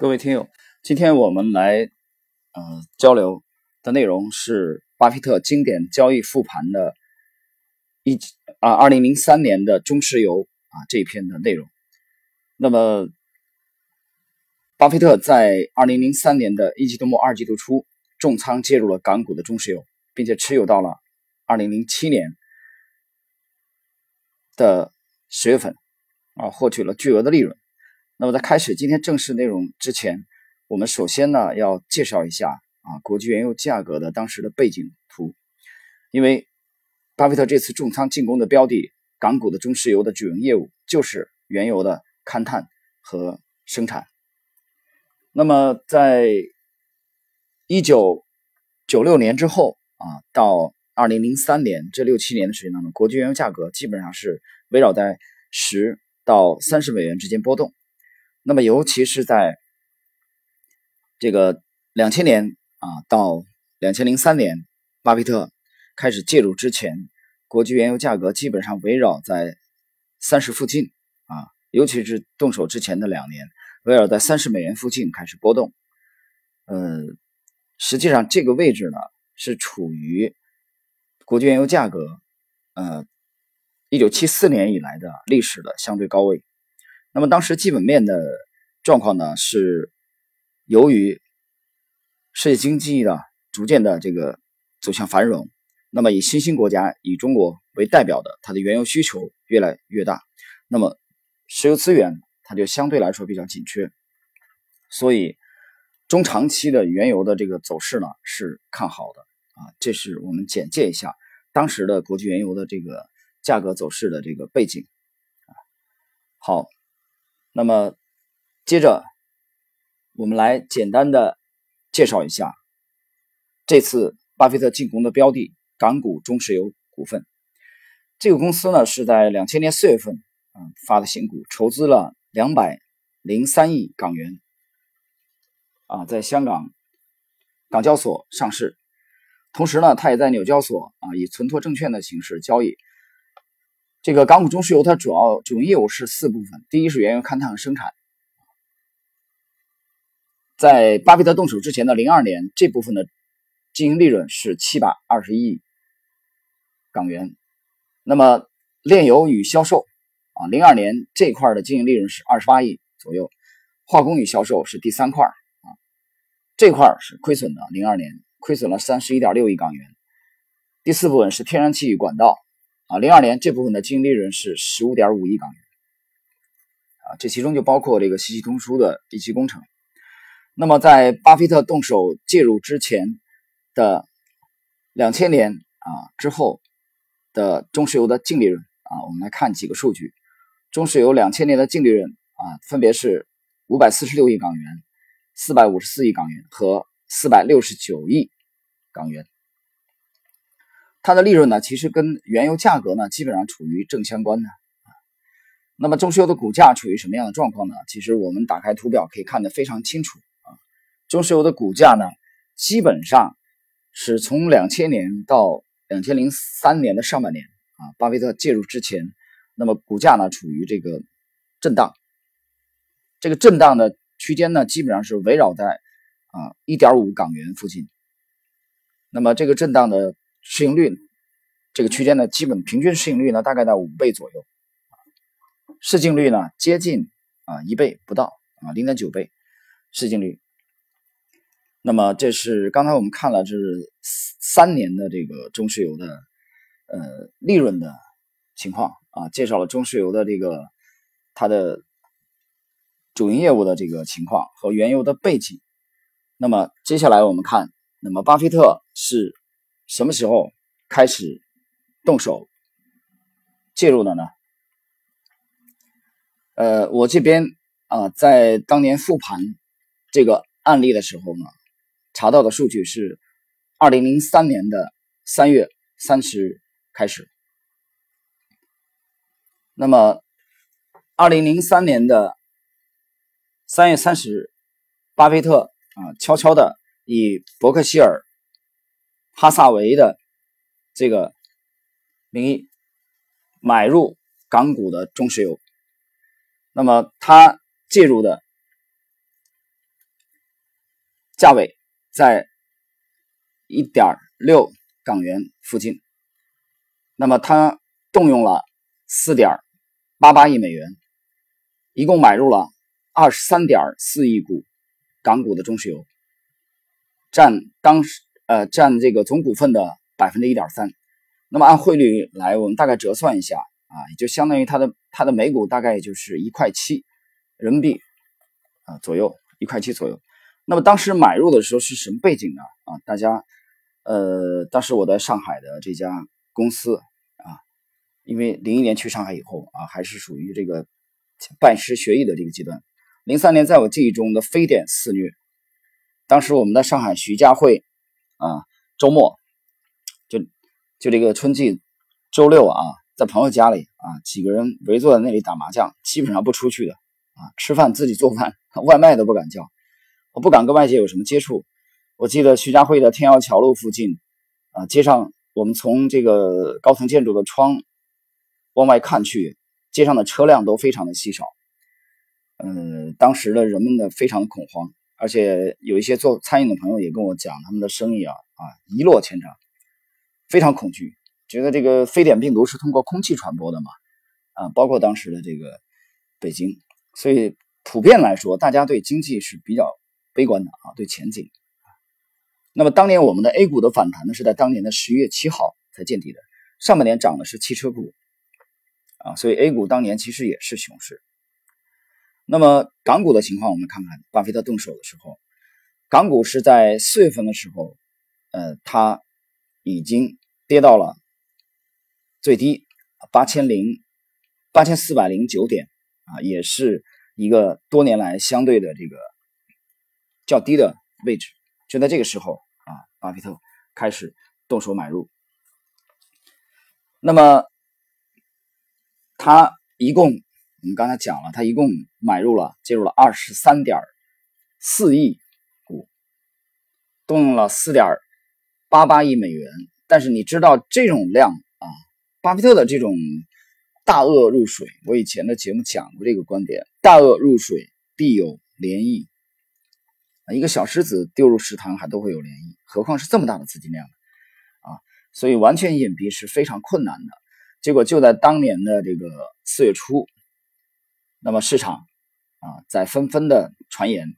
各位听友，今天我们来呃交流的内容是巴菲特经典交易复盘的一啊二零零三年的中石油啊这一篇的内容。那么，巴菲特在二零零三年的一季度末二季度初重仓介入了港股的中石油，并且持有到了二零零七年的十月份啊，获取了巨额的利润。那么在开始今天正式内容之前，我们首先呢要介绍一下啊国际原油价格的当时的背景图，因为巴菲特这次重仓进攻的标的港股的中石油的主营业务就是原油的勘探和生产。那么在一九九六年之后啊，到二零零三年这六七年的时间当中，国际原油价格基本上是围绕在十到三十美元之间波动。那么，尤其是在这个两千年啊到两千零三年，巴菲特开始介入之前，国际原油价格基本上围绕在三十附近啊，尤其是动手之前的两年，围绕在三十美元附近开始波动。呃，实际上这个位置呢是处于国际原油价格呃一九七四年以来的历史的相对高位。那么当时基本面的状况呢，是由于世界经济的逐渐的这个走向繁荣，那么以新兴国家以中国为代表的，它的原油需求越来越大，那么石油资源它就相对来说比较紧缺，所以中长期的原油的这个走势呢是看好的。啊，这是我们简介一下当时的国际原油的这个价格走势的这个背景。啊，好。那么，接着我们来简单的介绍一下这次巴菲特进攻的标的——港股中石油股份。这个公司呢是在两千年四月份发的新股，筹资了两百零三亿港元啊，在香港港交所上市。同时呢，它也在纽交所啊以存托证券的形式交易。这个港股中石油它主要主营业务是四部分，第一是原油勘探和生产。在巴菲特动手之前的零二年，这部分的经营利润是七百二十亿港元。那么炼油与销售啊，零二年这块的经营利润是二十八亿左右。化工与销售是第三块啊，这块是亏损的，零二年亏损了三十一点六亿港元。第四部分是天然气与管道。啊，零二年这部分的净利润是十五点五亿港元，啊，这其中就包括这个信息通输的一期工程。那么在巴菲特动手介入之前的两千年啊之后的中石油的净利润啊，我们来看几个数据。中石油两千年的净利润啊，分别是五百四十六亿港元、四百五十四亿港元和四百六十九亿港元。它的利润呢，其实跟原油价格呢基本上处于正相关的。那么中石油的股价处于什么样的状况呢？其实我们打开图表可以看得非常清楚啊。中石油的股价呢，基本上是从两千年到两千零三年的上半年啊，巴菲特介入之前，那么股价呢处于这个震荡，这个震荡的区间呢，基本上是围绕在啊一点五港元附近。那么这个震荡的。市盈率这个区间呢，基本平均市盈率呢，大概在五倍左右，市净率呢接近啊一倍不到啊零点九倍市净率。那么这是刚才我们看了这是三年的这个中石油的呃利润的情况啊，介绍了中石油的这个它的主营业务的这个情况和原油的背景。那么接下来我们看，那么巴菲特是。什么时候开始动手介入的呢？呃，我这边啊，在当年复盘这个案例的时候呢，查到的数据是二零零三年的三月三十日开始。那么，二零零三年的三月三十日，巴菲特啊，悄悄的以伯克希尔。哈萨维的这个名义买入港股的中石油，那么他介入的价位在一点六港元附近。那么他动用了四点八八亿美元，一共买入了二十三点四亿股港股的中石油，占当时呃占这个总股份的百分之一点三。那么按汇率来，我们大概折算一下啊，也就相当于它的它的每股大概就是一块七人民币啊左右，一块七左右。那么当时买入的时候是什么背景呢？啊，大家呃，当时我在上海的这家公司啊。因为零一年去上海以后啊，还是属于这个拜师学艺的这个阶段。零三年在我记忆中的非典肆虐，当时我们在上海徐家汇啊，周末就就这个春季周六啊，在朋友家里啊，几个人围坐在那里打麻将，基本上不出去的啊，吃饭自己做饭，外卖都不敢叫，我不敢跟外界有什么接触。我记得徐家汇的天桥桥路附近啊，街上我们从这个高层建筑的窗。往外看去，街上的车辆都非常的稀少。嗯，当时的人们呢非常的恐慌，而且有一些做餐饮的朋友也跟我讲，他们的生意啊啊一落千丈，非常恐惧，觉得这个非典病毒是通过空气传播的嘛啊，包括当时的这个北京，所以普遍来说，大家对经济是比较悲观的啊，对前景。那么当年我们的 A 股的反弹呢，是在当年的十一月七号才见底的，上半年涨的是汽车股。啊，所以 A 股当年其实也是熊市。那么港股的情况，我们看看巴菲特动手的时候，港股是在四月份的时候，呃，它已经跌到了最低八千零八千四百零九点啊，也是一个多年来相对的这个较低的位置。就在这个时候啊，巴菲特开始动手买入。那么。他一共，我们刚才讲了，他一共买入了介入了二十三点四亿股，动用了四点八八亿美元。但是你知道这种量啊，巴菲特的这种大鳄入水，我以前的节目讲过这个观点：大鳄入水必有涟漪，一个小石子丢入池塘还都会有涟漪，何况是这么大的资金量啊？所以完全隐蔽是非常困难的。结果就在当年的这个四月初，那么市场啊在纷纷的传言，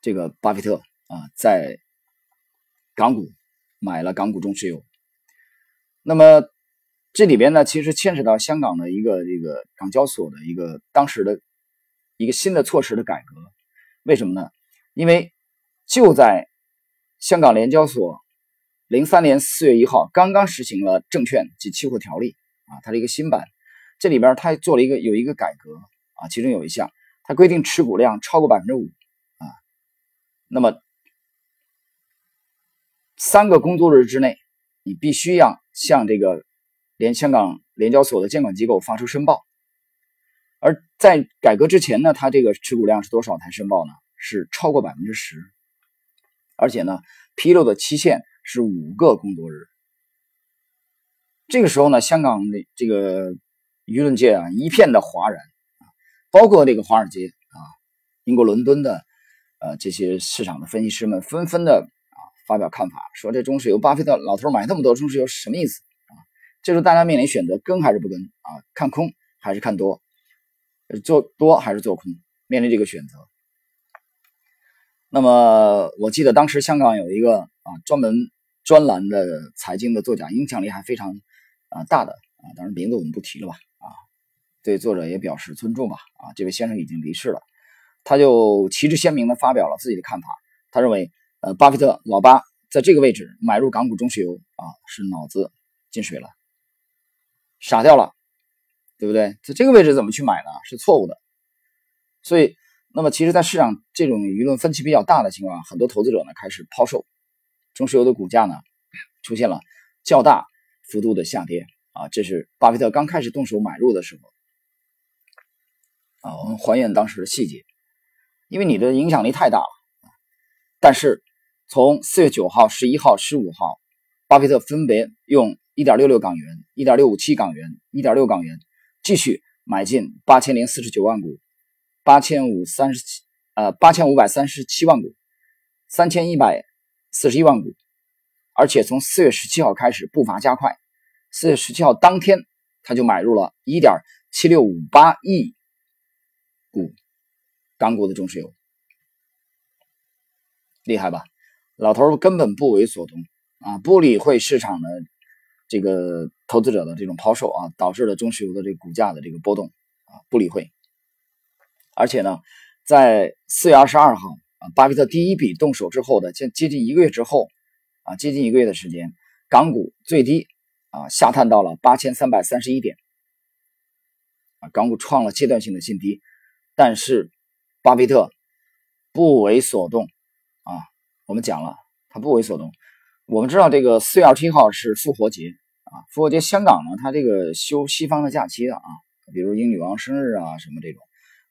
这个巴菲特啊在港股买了港股中石油。那么这里边呢，其实牵扯到香港的一个这个港交所的一个当时的一个新的措施的改革。为什么呢？因为就在香港联交所。零三年四月一号，刚刚实行了证券及期货条例啊，它是一个新版，这里边它做了一个有一个改革啊，其中有一项，它规定持股量超过百分之五啊，那么三个工作日之内，你必须要向这个联香港联交所的监管机构发出申报，而在改革之前呢，它这个持股量是多少才申报呢？是超过百分之十，而且呢，披露的期限。是五个工作日。这个时候呢，香港的这个舆论界啊，一片的哗然啊，包括这个华尔街啊，英国伦敦的呃这些市场的分析师们纷纷的啊发表看法，说这中石油，巴菲特老头买那么多中石油是什么意思啊？这时候大家面临选择，跟还是不跟啊？看空还是看多？做多还是做空？面临这个选择。那么我记得当时香港有一个啊专门。专栏的财经的作家，影响力还非常啊大的啊，当然名字我们不提了吧，对作者也表示尊重吧啊，这位先生已经离世了，他就旗帜鲜明的发表了自己的看法，他认为呃巴菲特老巴在这个位置买入港股中石油啊是脑子进水了，傻掉了，对不对？在这个位置怎么去买呢？是错误的，所以那么其实，在市场这种舆论分歧比较大的情况下，很多投资者呢开始抛售。中石油的股价呢，出现了较大幅度的下跌啊，这是巴菲特刚开始动手买入的时候啊。我们还原当时的细节，因为你的影响力太大了但是从四月九号、十一号、十五号，巴菲特分别用一点六六港元、一点六五七港元、一点六港元继续买进八千零四十九万股、八千五三十七呃八千五百三十七万股，三千一百四十一万股，而且从四月十七号开始步伐加快，四月十七号当天他就买入了一点七六五八亿股港股的中石油，厉害吧？老头根本不为所动啊，不理会市场的这个投资者的这种抛售啊，导致了中石油的这个股价的这个波动啊，不理会。而且呢，在四月二十二号啊，巴菲特第一笔动手之后的接接近一个月之后啊，接近一个月的时间，港股最低啊下探到了八千三百三十一点啊，港股创了阶段性的新低，但是巴菲特不为所动啊。我们讲了，他不为所动。我们知道这个四月二十一号是复活节啊，复活节香港呢，它这个休西方的假期的啊，比如英女王生日啊什么这种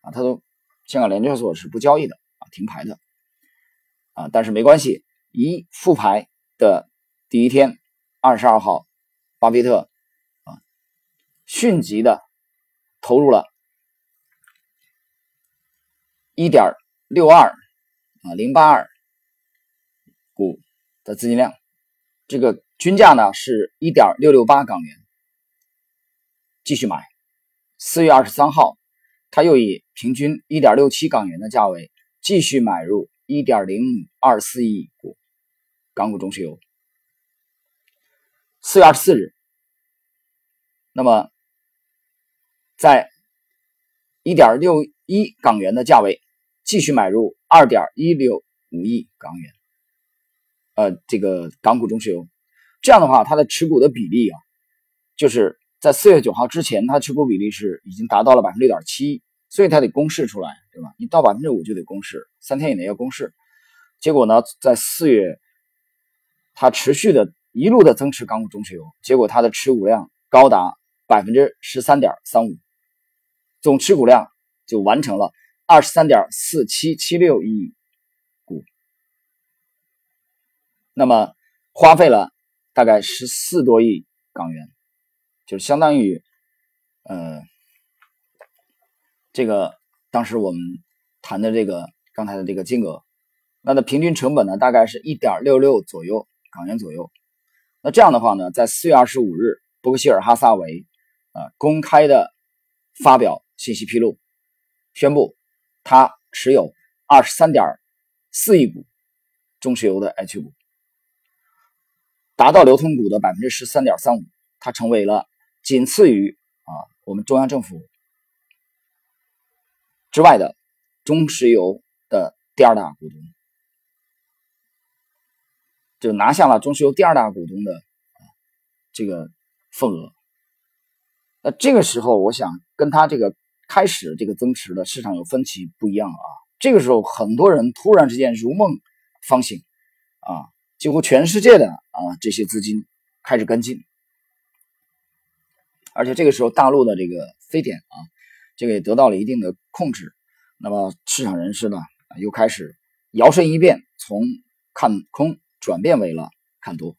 啊，它都香港联交所是不交易的啊，停牌的啊。但是没关系，一复牌的第一天，二十二号，巴菲特啊迅疾的投入了一点六二啊零八二。股的资金量，这个均价呢是一点六六八港元，继续买。四月二十三号，他又以平均一点六七港元的价位继续买入一点零二四亿股港股中石油。四月二十四日，那么在一点六一港元的价位继续买入二点一六五亿港元。呃，这个港股中石油，这样的话，它的持股的比例啊，就是在四月九号之前，它持股比例是已经达到了百分之六点七，所以它得公示出来，对吧？你到百分之五就得公示，三天以内要公示。结果呢，在四月，它持续的一路的增持港股中石油，结果它的持股量高达百分之十三点三五，总持股量就完成了二十三点四七七六亿股。那么花费了大概十四多亿港元，就是相当于，呃，这个当时我们谈的这个刚才的这个金额，那的平均成本呢，大概是一点六六左右港元左右。那这样的话呢，在四月二十五日，伯克希尔哈撒韦啊公开的发表信息披露，宣布他持有二十三点四亿股中石油的 H 股。达到流通股的百分之十三点三五，他成为了仅次于啊我们中央政府之外的中石油的第二大股东，就拿下了中石油第二大股东的这个份额。那这个时候，我想跟他这个开始这个增持的市场有分歧不一样啊。这个时候，很多人突然之间如梦方醒啊。几乎全世界的啊这些资金开始跟进，而且这个时候大陆的这个非典啊，这个也得到了一定的控制。那么市场人士呢又开始摇身一变，从看空转变为了看多。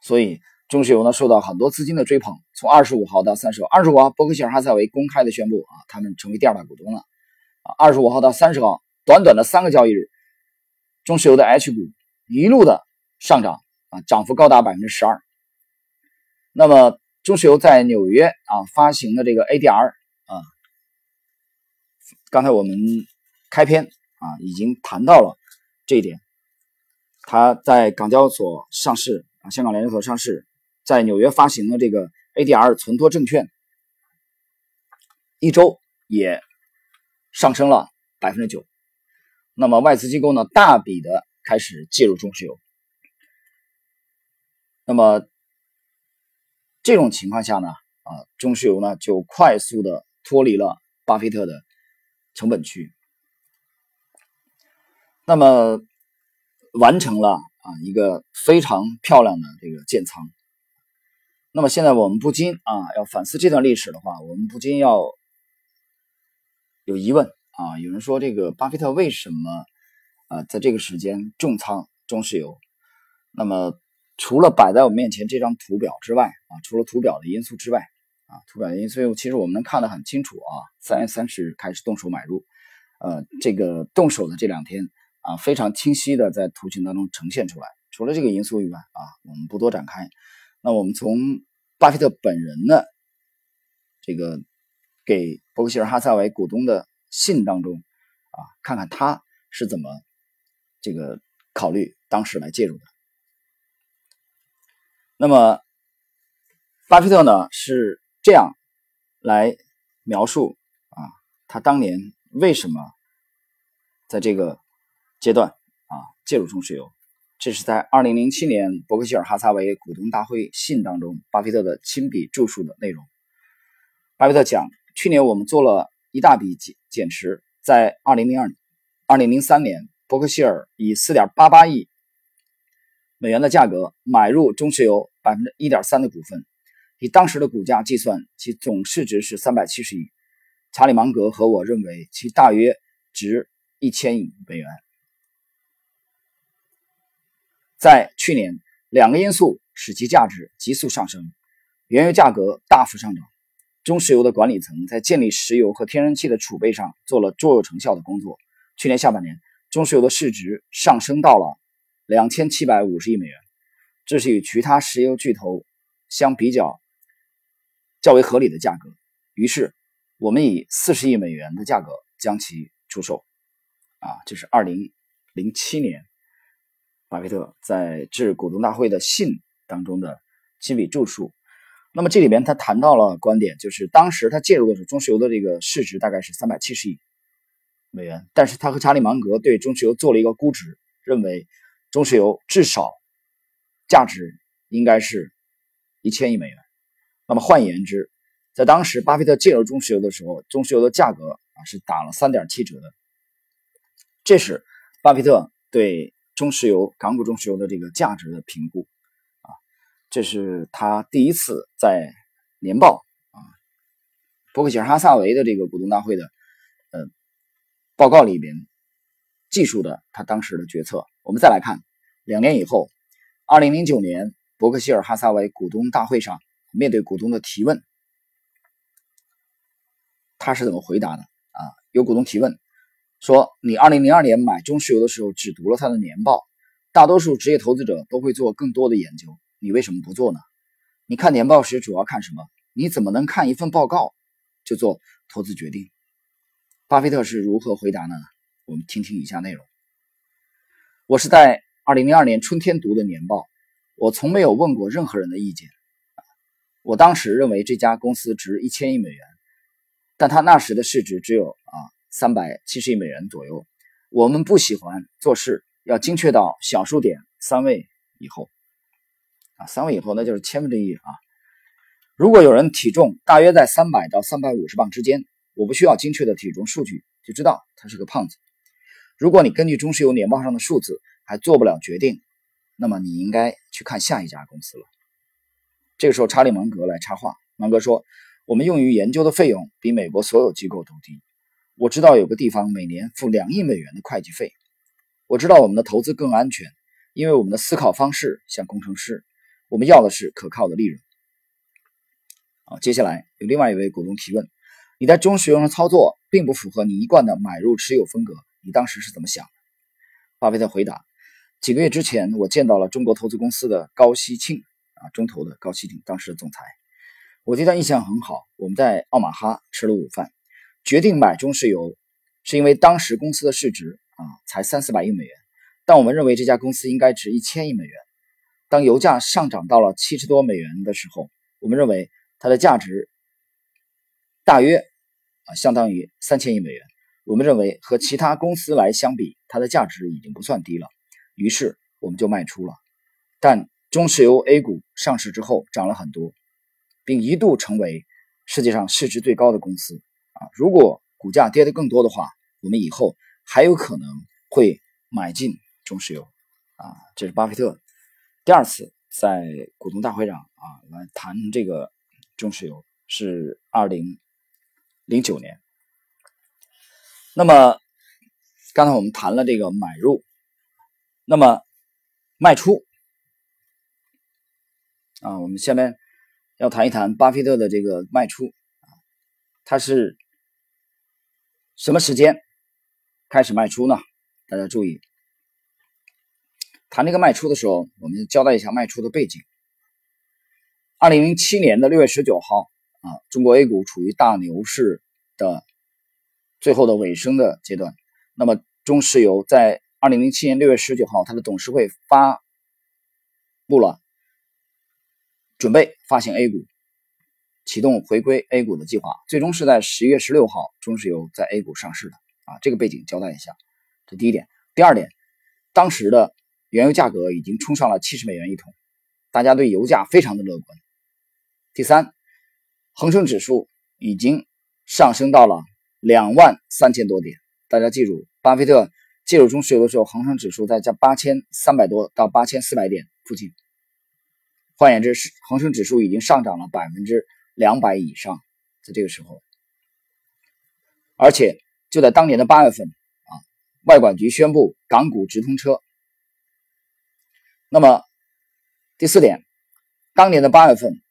所以中石油呢受到很多资金的追捧。从二十五号到三十号，二十五号伯克希尔哈撒韦公开的宣布啊，他们成为第二大股东了。啊，二十五号到三十号，短短的三个交易日，中石油的 H 股。一路的上涨啊，涨幅高达百分之十二。那么中石油在纽约啊发行的这个 ADR 啊，刚才我们开篇啊已经谈到了这一点。它在港交所上市啊，香港联交所上市，在纽约发行的这个 ADR 存托证券，一周也上升了百分之九。那么外资机构呢，大笔的。开始介入中石油，那么这种情况下呢，啊，中石油呢就快速的脱离了巴菲特的成本区，那么完成了啊一个非常漂亮的这个建仓。那么现在我们不禁啊要反思这段历史的话，我们不禁要有疑问啊，有人说这个巴菲特为什么？啊，在这个时间重仓中石油，那么除了摆在我们面前这张图表之外，啊，除了图表的因素之外，啊，图表的因素，其实我们能看得很清楚啊。三月三十日开始动手买入，呃，这个动手的这两天啊，非常清晰的在图形当中呈现出来。除了这个因素以外啊，我们不多展开。那我们从巴菲特本人的这个给伯克希尔哈撒韦股东的信当中啊，看看他是怎么这个考虑当时来介入的。那么，巴菲特呢是这样来描述啊，他当年为什么在这个阶段啊介入中石油。这是在二零零七年伯克希尔哈撒韦股东大会信当中，巴菲特的亲笔著述的内容。巴菲特讲，去年我们做了一大笔减减持，在二零零二、二零零三年，伯克希尔以四点八八亿美元的价格买入中石油百分之一点三的股份，以当时的股价计算，其总市值是三百七十亿。查理芒格和我认为，其大约值一千亿美元。在去年，两个因素使其价值急速上升：原油价格大幅上涨。中石油的管理层在建立石油和天然气的储备上做了卓有成效的工作。去年下半年，中石油的市值上升到了两千七百五十亿美元，这是与其他石油巨头相比较较为合理的价格。于是，我们以四十亿美元的价格将其出售。啊，这是二零零七年。巴菲特在致股东大会的信当中的亲笔著述，那么这里边他谈到了观点，就是当时他介入的时候，中石油的这个市值大概是三百七十亿美元，但是他和查理芒格对中石油做了一个估值，认为中石油至少价值应该是一千亿美元。那么换言之，在当时巴菲特介入中石油的时候，中石油的价格啊是打了三点七折的。这是巴菲特对。中石油港股中石油的这个价值的评估啊，这是他第一次在年报啊，伯克希尔哈撒韦的这个股东大会的呃报告里边记述的他当时的决策。我们再来看两年以后，二零零九年伯克希尔哈撒韦股东大会上，面对股东的提问，他是怎么回答的啊？有股东提问。说你二零零二年买中石油的时候只读了它的年报，大多数职业投资者都会做更多的研究，你为什么不做呢？你看年报时主要看什么？你怎么能看一份报告就做投资决定？巴菲特是如何回答呢？我们听听以下内容。我是在二零零二年春天读的年报，我从没有问过任何人的意见。我当时认为这家公司值一千亿美元，但它那时的市值只有啊。三百七十亿美元左右。我们不喜欢做事要精确到小数点三位以后啊，三位以后那就是千分之一啊。如果有人体重大约在三百到三百五十磅之间，我不需要精确的体重数据就知道他是个胖子。如果你根据中石油年报上的数字还做不了决定，那么你应该去看下一家公司了。这个时候，查理芒格来插话，芒格说：“我们用于研究的费用比美国所有机构都低。”我知道有个地方每年付两亿美元的会计费。我知道我们的投资更安全，因为我们的思考方式像工程师，我们要的是可靠的利润。好，接下来有另外一位股东提问：你在中石油上操作并不符合你一贯的买入持有风格，你当时是怎么想的？巴菲特回答：几个月之前，我见到了中国投资公司的高希庆啊，中投的高希庆，当时的总裁，我对他印象很好。我们在奥马哈吃了午饭。决定买中石油，是因为当时公司的市值啊才三四百亿美元，但我们认为这家公司应该值一千亿美元。当油价上涨到了七十多美元的时候，我们认为它的价值大约啊相当于三千亿美元。我们认为和其他公司来相比，它的价值已经不算低了，于是我们就卖出了。但中石油 A 股上市之后涨了很多，并一度成为世界上市值最高的公司。啊，如果股价跌得更多的话，我们以后还有可能会买进中石油。啊，这是巴菲特第二次在股东大会上啊来谈这个中石油，是二零零九年。那么刚才我们谈了这个买入，那么卖出啊，我们下面要谈一谈巴菲特的这个卖出啊，他是。什么时间开始卖出呢？大家注意，谈这个卖出的时候，我们交代一下卖出的背景。二零零七年的六月十九号啊，中国 A 股处于大牛市的最后的尾声的阶段。那么中石油在二零零七年六月十九号，它的董事会发布了准备发行 A 股、启动回归 A 股的计划。最终是在十一月十六号，中石油在 A 股上市的啊。这个背景交代一下，这第一点。第二点，当时的原油价格已经冲上了七十美元一桶，大家对油价非常的乐观。第三，恒生指数已经上升到了两万三千多点。大家记住，巴菲特介入中石油的时候，恒生指数在在八千三百多到八千四百点附近。换言之，是恒生指数已经上涨了百分之两百以上。在这个时候，而且就在当年的八月份啊，外管局宣布港股直通车。那么第四点，当年的八月份。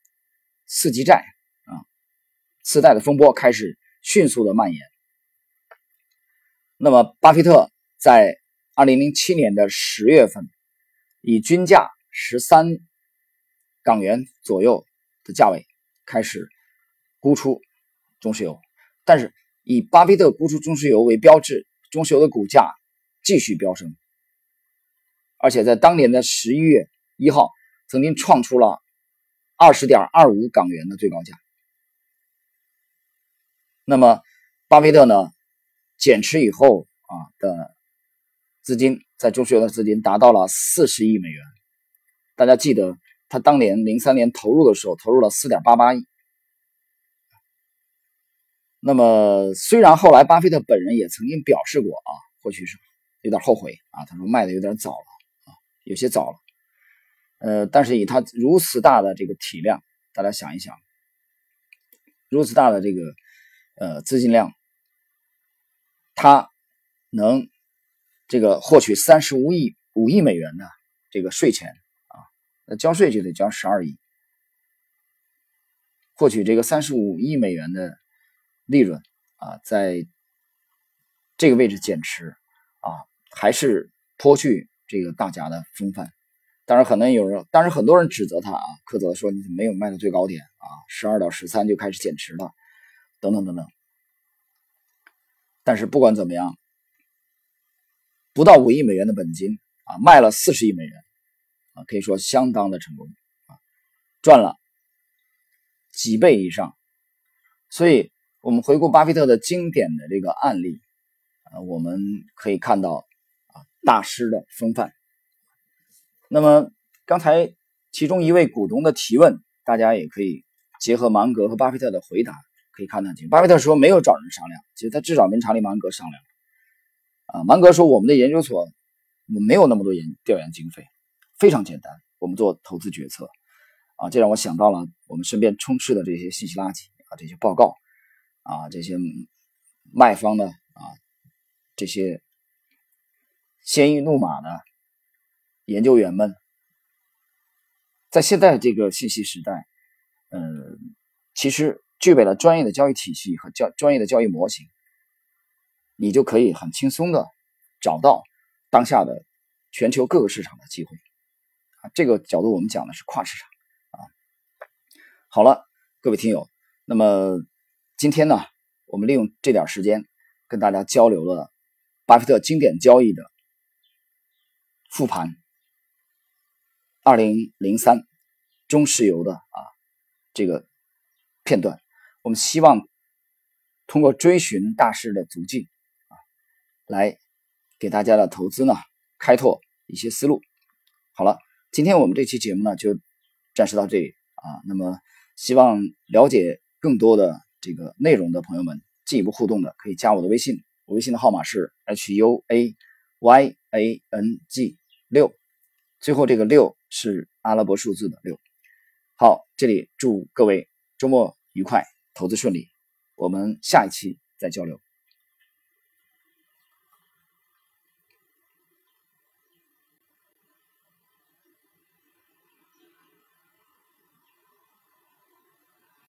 次级债啊，次贷的风波开始迅速的蔓延。那么，巴菲特在二零零七年的十月份，以均价十三港元左右的价位开始沽出中石油，但是以巴菲特沽出中石油为标志，中石油的股价继续飙升，而且在当年的十一月一号，曾经创出了。二十点二五港元的最高价。那么，巴菲特呢，减持以后啊的资金在中石油的资金达到了四十亿美元。大家记得，他当年零三年投入的时候，投入了四点八八亿。那么，虽然后来巴菲特本人也曾经表示过啊，或许是有点后悔啊，他说卖的有点早了啊，有些早了。呃，但是以他如此大的这个体量，大家想一想，如此大的这个呃资金量，他能这个获取三十五亿五亿美元的这个税钱，那交税就得交十二亿，获取这个三十五亿美元的利润啊，在这个位置减持啊，还是颇具这个大家的风范。当然，可能有人，当然很多人指责他啊，苛责说你怎么没有卖到最高点啊，十二到十三就开始减持了，等等等等。但是不管怎么样，不到五亿美元的本金啊，卖了四十亿美元啊，可以说相当的成功啊，赚了几倍以上。所以，我们回顾巴菲特的经典的这个案例啊，我们可以看到啊，大师的风范。那么刚才其中一位股东的提问，大家也可以结合芒格和巴菲特的回答，可以看得很清。巴菲特说没有找人商量，其实他至少跟查理芒格商量。啊，芒格说我们的研究所我没有那么多研调研经费，非常简单，我们做投资决策。啊，这让我想到了我们身边充斥的这些信息垃圾啊，这些报告啊，这些卖方的啊，这些鲜衣怒马的。研究员们，在现在这个信息时代，嗯，其实具备了专业的交易体系和交专业的交易模型，你就可以很轻松的找到当下的全球各个市场的机会。这个角度我们讲的是跨市场啊。好了，各位听友，那么今天呢，我们利用这点时间跟大家交流了巴菲特经典交易的复盘。二零零三，中石油的啊这个片段，我们希望通过追寻大师的足迹啊，来给大家的投资呢开拓一些思路。好了，今天我们这期节目呢就暂时到这里啊。那么，希望了解更多的这个内容的朋友们，进一步互动的可以加我的微信，我微信的号码是 h u a y a n g 六，最后这个六。是阿拉伯数字的六。好，这里祝各位周末愉快，投资顺利。我们下一期再交流。